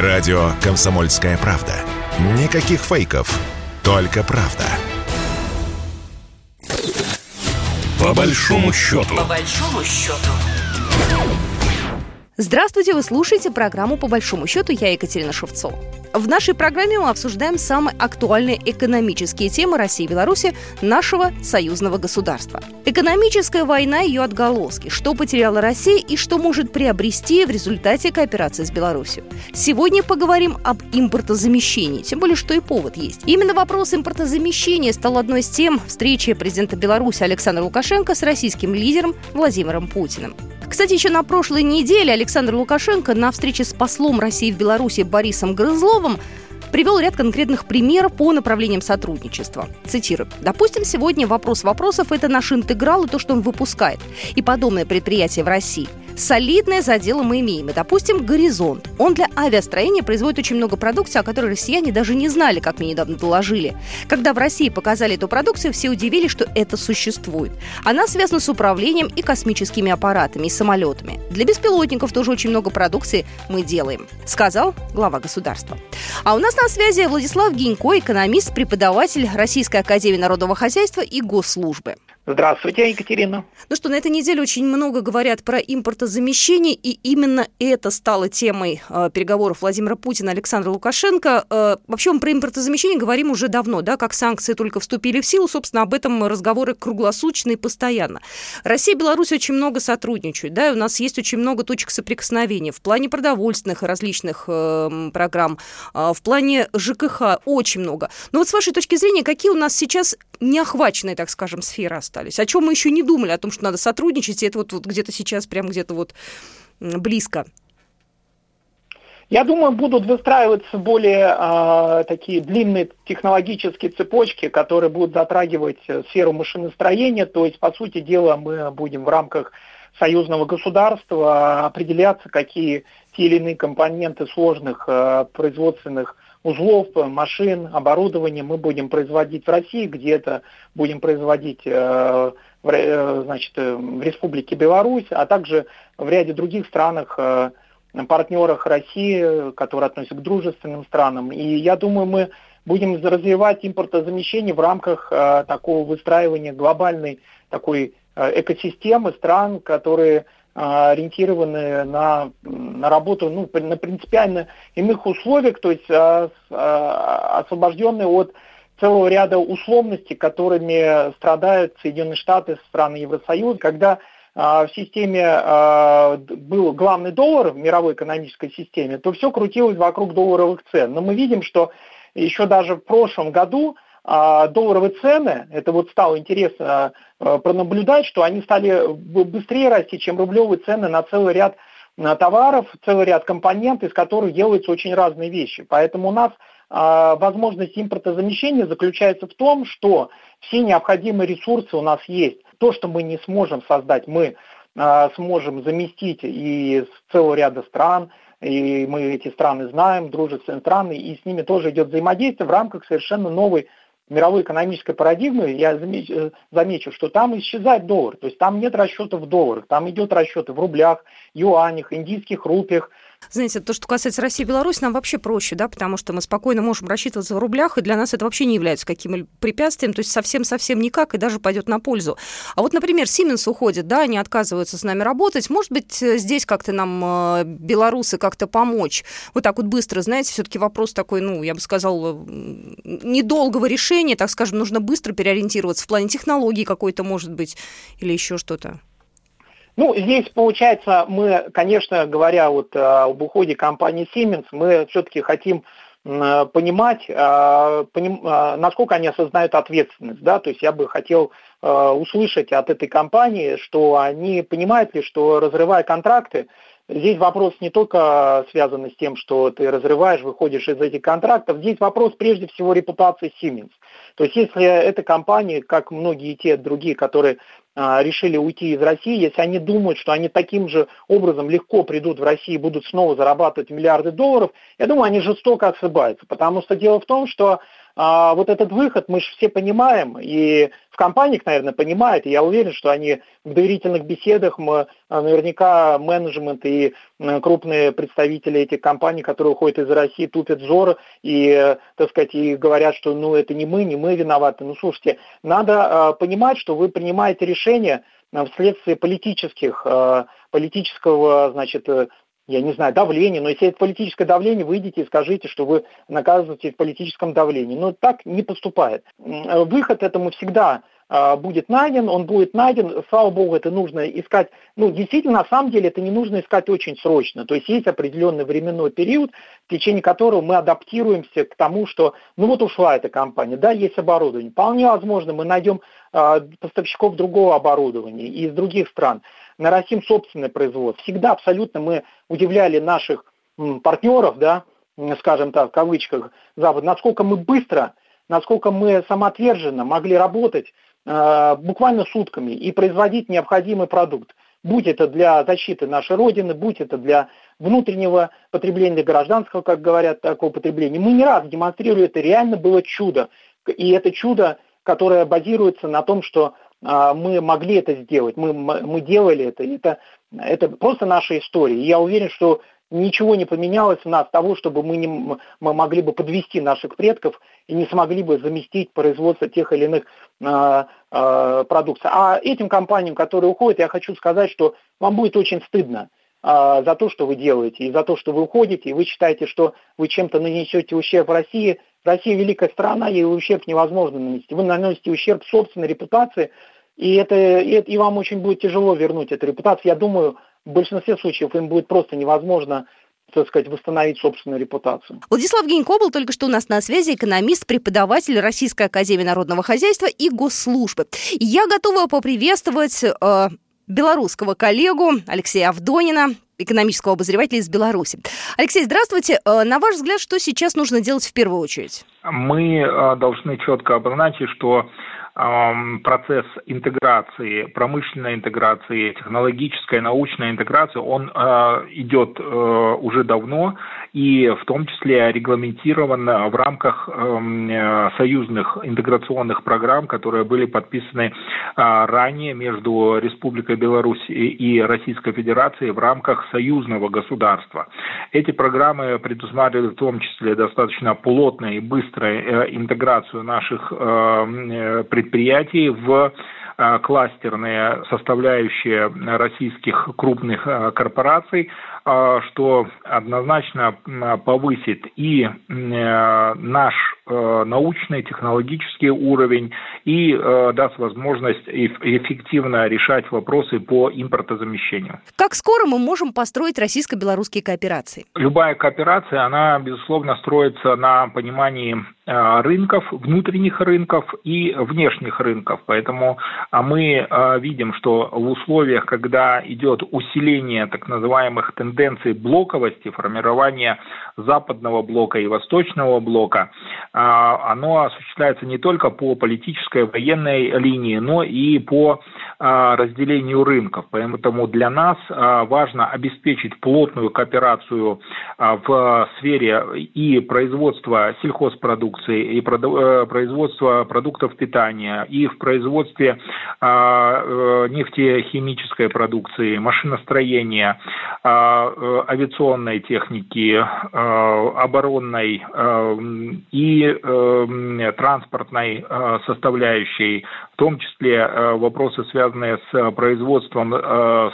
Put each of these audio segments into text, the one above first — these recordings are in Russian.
Радио «Комсомольская правда». Никаких фейков, только правда. По большому счету. По большому счету. Здравствуйте, вы слушаете программу «По большому счету». Я Екатерина Шевцова. В нашей программе мы обсуждаем самые актуальные экономические темы России и Беларуси нашего союзного государства. Экономическая война и ее отголоски, что потеряла Россия и что может приобрести в результате кооперации с Беларусью. Сегодня поговорим об импортозамещении, тем более, что и повод есть. Именно вопрос импортозамещения стал одной из тем встречи президента Беларуси Александра Лукашенко с российским лидером Владимиром Путиным. Кстати, еще на прошлой неделе Александр Лукашенко на встрече с послом России в Беларуси Борисом Грызловым привел ряд конкретных примеров по направлениям сотрудничества. Цитирую. «Допустим, сегодня вопрос вопросов – это наш интеграл и то, что он выпускает. И подобное предприятие в России – Солидное задело мы имеем. И, допустим, «Горизонт». Он для авиастроения производит очень много продукции, о которой россияне даже не знали, как мне недавно доложили. Когда в России показали эту продукцию, все удивились, что это существует. Она связана с управлением и космическими аппаратами, и самолетами. Для беспилотников тоже очень много продукции мы делаем, сказал глава государства. А у нас на связи Владислав Гинько, экономист, преподаватель Российской академии народного хозяйства и госслужбы. Здравствуйте, Екатерина. Ну что, на этой неделе очень много говорят про импортозамещение, и именно это стало темой э, переговоров Владимира Путина и Александра Лукашенко. Э, вообще мы про импортозамещение говорим уже давно, да, как санкции только вступили в силу, собственно, об этом разговоры круглосуточно и постоянно. Россия и Беларусь очень много сотрудничают, да, и у нас есть очень много точек соприкосновения в плане продовольственных различных э, программ, э, в плане ЖКХ очень много. Но вот с вашей точки зрения, какие у нас сейчас неохваченные, так скажем, сферы остались? О чем мы еще не думали, о том, что надо сотрудничать, и это вот, вот где-то сейчас, прям где-то вот близко. Я думаю, будут выстраиваться более э, такие длинные технологические цепочки, которые будут затрагивать э, сферу машиностроения. То есть, по сути дела, мы будем в рамках союзного государства определяться, какие те или иные компоненты сложных э, производственных узлов, машин, оборудования мы будем производить в России, где-то будем производить э, в, э, значит, э, в Республике Беларусь, а также в ряде других странах, партнерах России, которые относятся к дружественным странам. И я думаю, мы будем развивать импортозамещение в рамках такого выстраивания глобальной такой экосистемы стран, которые ориентированы на, на работу ну, на принципиально иных условиях, то есть а, а, освобожденные от целого ряда условностей, которыми страдают Соединенные Штаты, страны Евросоюза, когда в системе был главный доллар в мировой экономической системе, то все крутилось вокруг долларовых цен. Но мы видим, что еще даже в прошлом году а долларовые цены, это вот стало интересно э, пронаблюдать, что они стали быстрее расти, чем рублевые цены на целый ряд товаров, целый ряд компонентов, из которых делаются очень разные вещи. Поэтому у нас а, возможность импортозамещения заключается в том, что все необходимые ресурсы у нас есть. То, что мы не сможем создать, мы а, сможем заместить и с целого ряда стран, и мы эти страны знаем, дружественные страны, и с ними тоже идет взаимодействие в рамках совершенно новой мировой экономической парадигмы, я э, замечу, что там исчезает доллар. То есть там нет расчета в долларах, там идет расчеты в рублях, юанях, индийских рупиях, знаете, то, что касается России и Беларуси, нам вообще проще, да, потому что мы спокойно можем рассчитываться в рублях, и для нас это вообще не является каким-либо препятствием, то есть совсем-совсем никак, и даже пойдет на пользу. А вот, например, Siemens уходит, да, они отказываются с нами работать. Может быть, э, здесь как-то нам э, белорусы как-то помочь? Вот так вот быстро, знаете, все-таки вопрос такой, ну, я бы сказала, недолгого решения, так скажем, нужно быстро переориентироваться в плане технологий какой-то, может быть, или еще что-то. Ну, здесь получается, мы, конечно, говоря вот э, об уходе компании Siemens, мы все-таки хотим понимать, э, поним, э, насколько они осознают ответственность. Да? То есть я бы хотел услышать от этой компании, что они понимают ли, что разрывая контракты, Здесь вопрос не только связан с тем, что ты разрываешь, выходишь из этих контрактов. Здесь вопрос прежде всего репутации Siemens. То есть если эта компания, как многие те другие, которые решили уйти из России, если они думают, что они таким же образом легко придут в Россию и будут снова зарабатывать миллиарды долларов, я думаю, они жестоко ошибаются. Потому что дело в том, что а, вот этот выход мы же все понимаем, и в компаниях, наверное, понимают, и я уверен, что они в доверительных беседах, мы, а, наверняка менеджмент и крупные представители этих компаний, которые уходят из России, тупят взор и, так сказать, и говорят, что ну это не мы, не мы виноваты. Ну слушайте, надо понимать, что вы принимаете решение вследствие политических, политического, значит, я не знаю, давление, но если это политическое давление, выйдите и скажите, что вы наказываете в политическом давлении. Но так не поступает. Выход этому всегда а, будет найден, он будет найден, слава богу, это нужно искать, ну, действительно, на самом деле, это не нужно искать очень срочно, то есть есть определенный временной период, в течение которого мы адаптируемся к тому, что, ну, вот ушла эта компания, да, есть оборудование, вполне возможно, мы найдем э, поставщиков другого оборудования из других стран, нарастим собственное производство. Всегда абсолютно мы удивляли наших партнеров, да, скажем так, в кавычках, Запад, насколько мы быстро, насколько мы самоотверженно могли работать э, буквально сутками и производить необходимый продукт. Будь это для защиты нашей Родины, будь это для внутреннего потребления, для гражданского, как говорят, такого потребления. Мы не раз демонстрировали, это реально было чудо. И это чудо, которое базируется на том, что мы могли это сделать, мы, мы делали это, это, это просто наша история. И я уверен, что ничего не поменялось у нас того, чтобы мы, не, мы могли бы подвести наших предков и не смогли бы заместить производство тех или иных э, э, продукций. А этим компаниям, которые уходят, я хочу сказать, что вам будет очень стыдно э, за то, что вы делаете, и за то, что вы уходите, и вы считаете, что вы чем-то нанесете ущерб России, Россия великая страна, ей ущерб невозможно нанести. Вы наносите ущерб собственной репутации, и, это, и, и вам очень будет тяжело вернуть эту репутацию. Я думаю, в большинстве случаев им будет просто невозможно так сказать, восстановить собственную репутацию. Владислав Генько был только что у нас на связи, экономист, преподаватель Российской Академии Народного Хозяйства и Госслужбы. Я готова поприветствовать э, белорусского коллегу Алексея Авдонина, экономического обозревателя из Беларуси. Алексей, здравствуйте. Э, на ваш взгляд, что сейчас нужно делать в первую очередь? Мы э, должны четко обозначить, что процесс интеграции, промышленной интеграции, технологической, научной интеграции, он э, идет э, уже давно и в том числе регламентирован в рамках э, союзных интеграционных программ, которые были подписаны ранее между Республикой Беларусь и Российской Федерацией в рамках союзного государства. Эти программы предусматривают в том числе достаточно плотную и быструю интеграцию наших предприятий предприятий в э, кластерные составляющие российских крупных э, корпораций, что однозначно повысит и наш научный, технологический уровень и даст возможность эффективно решать вопросы по импортозамещению. Как скоро мы можем построить российско-белорусские кооперации? Любая кооперация, она, безусловно, строится на понимании Э, рынков, внутренних рынков и внешних рынков. Поэтому а мы э, видим, что в условиях, когда идет усиление так называемых тенденций блоковости, формирования западного блока и восточного блока, э, оно осуществляется не только по политической военной линии, но и по разделению рынков. Поэтому для нас важно обеспечить плотную кооперацию в сфере и производства сельхозпродуктов, продукции и э, производства продуктов питания, и в производстве а, э, нефтехимической продукции, машиностроения, а, э, авиационной техники, оборонной и транспортной составляющей, в том числе вопросы, связанные с производством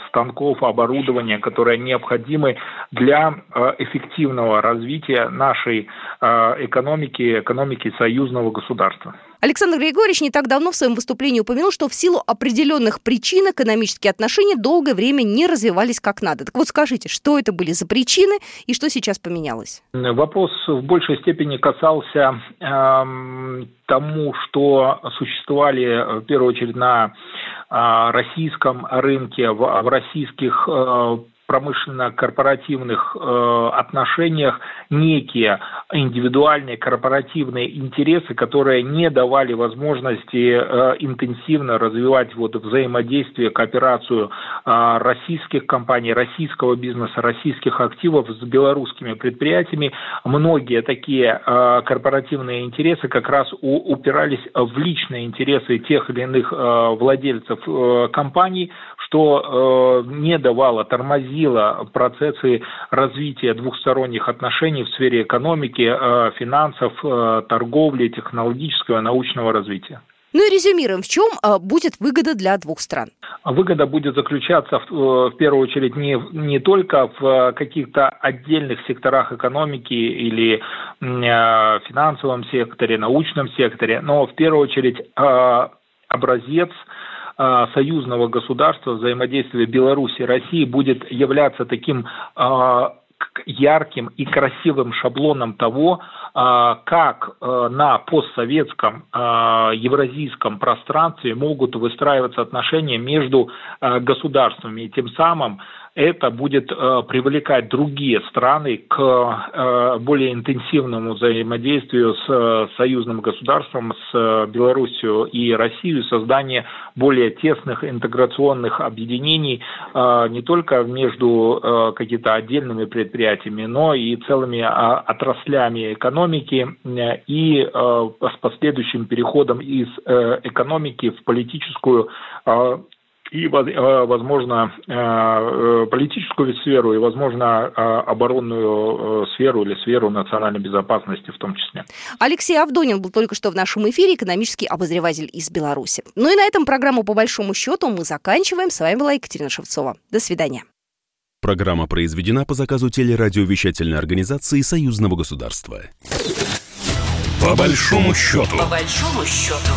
станков, оборудования, которые необходимы для эффективного развития нашей экономики, экономики союзного государства. Александр Григорьевич не так давно в своем выступлении упомянул, что в силу определенных причин экономические отношения долгое время не развивались как надо. Так вот скажите, что это были за причины и что сейчас поменялось? Вопрос в большей степени касался э, тому, что существовали в первую очередь на э, российском рынке, в, в российских э, промышленно-корпоративных э, отношениях некие индивидуальные корпоративные интересы, которые не давали возможности э, интенсивно развивать вот взаимодействие, кооперацию э, российских компаний, российского бизнеса, российских активов с белорусскими предприятиями. Многие такие э, корпоративные интересы как раз у, упирались в личные интересы тех или иных э, владельцев э, компаний, что э, не давало, тормозило процессы развития двухсторонних отношений в сфере экономики, э, финансов, э, торговли, технологического, научного развития. Ну и резюмируем, в чем э, будет выгода для двух стран? Выгода будет заключаться в, в первую очередь не, не только в каких-то отдельных секторах экономики или финансовом секторе, научном секторе, но в первую очередь образец союзного государства взаимодействия Беларуси и России будет являться таким э, ярким и красивым шаблоном того, а, как э, на постсоветском а, евразийском пространстве могут выстраиваться отношения между э, государствами. И тем самым это будет э, привлекать другие страны к э, более интенсивному взаимодействию с э, союзным государством, с Белоруссией и Россией, создание более тесных интеграционных объединений не только между какими-то отдельными предприятиями, но и целыми а, отраслями экономики и с последующим переходом из экономики в политическую и, э, возможно, э, э, политическую сферу и, возможно, оборонную сферу или сферу национальной безопасности в том числе. Алексей Авдонин был только что в нашем эфире, экономический обозреватель из Беларуси. Ну и на этом программу по большому счету мы заканчиваем. С вами была Екатерина Шевцова. До свидания. Программа произведена по заказу телерадиовещательной организации Союзного государства. По большому счету. По большому счету.